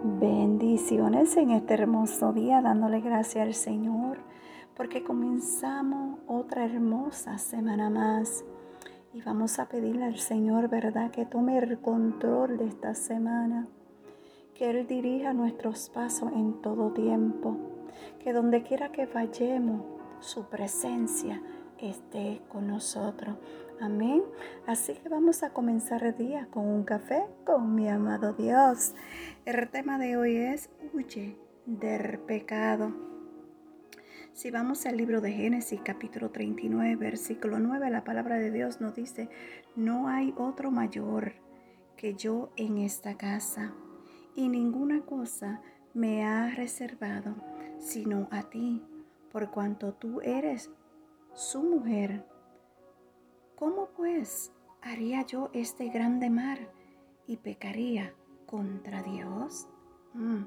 Bendiciones en este hermoso día, dándole gracias al Señor, porque comenzamos otra hermosa semana más. Y vamos a pedirle al Señor, ¿verdad?, que tome el control de esta semana, que Él dirija nuestros pasos en todo tiempo, que donde quiera que vayamos, su presencia esté con nosotros. Amén. Así que vamos a comenzar el día con un café con mi amado Dios. El tema de hoy es huye del pecado. Si vamos al libro de Génesis capítulo 39, versículo 9, la palabra de Dios nos dice, no hay otro mayor que yo en esta casa, y ninguna cosa me ha reservado sino a ti, por cuanto tú eres su mujer ¿Cómo pues haría yo este grande mar y pecaría contra Dios? Mm.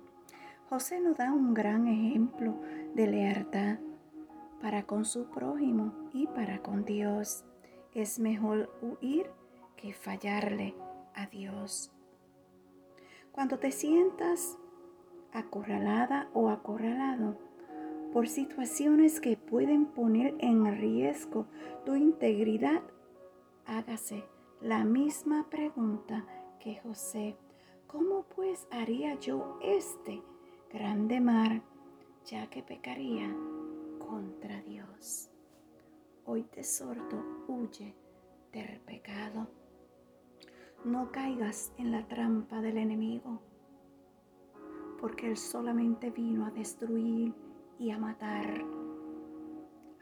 José nos da un gran ejemplo de lealtad para con su prójimo y para con Dios. Es mejor huir que fallarle a Dios. Cuando te sientas acorralada o acorralado por situaciones que pueden poner en riesgo tu integridad hágase la misma pregunta que José. ¿Cómo pues haría yo este grande mar, ya que pecaría contra Dios? Hoy te sordo, huye del pecado. No caigas en la trampa del enemigo, porque él solamente vino a destruir y a matar.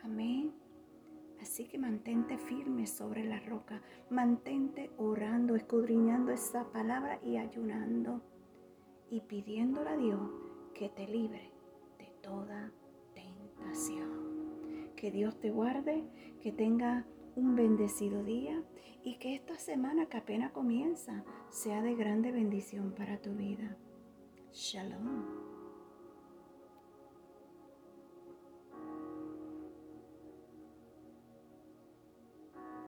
Amén. Así que mantente firme sobre la roca, mantente orando, escudriñando esa palabra y ayunando y pidiéndole a Dios que te libre de toda tentación. Que Dios te guarde, que tenga un bendecido día y que esta semana que apenas comienza sea de grande bendición para tu vida. Shalom.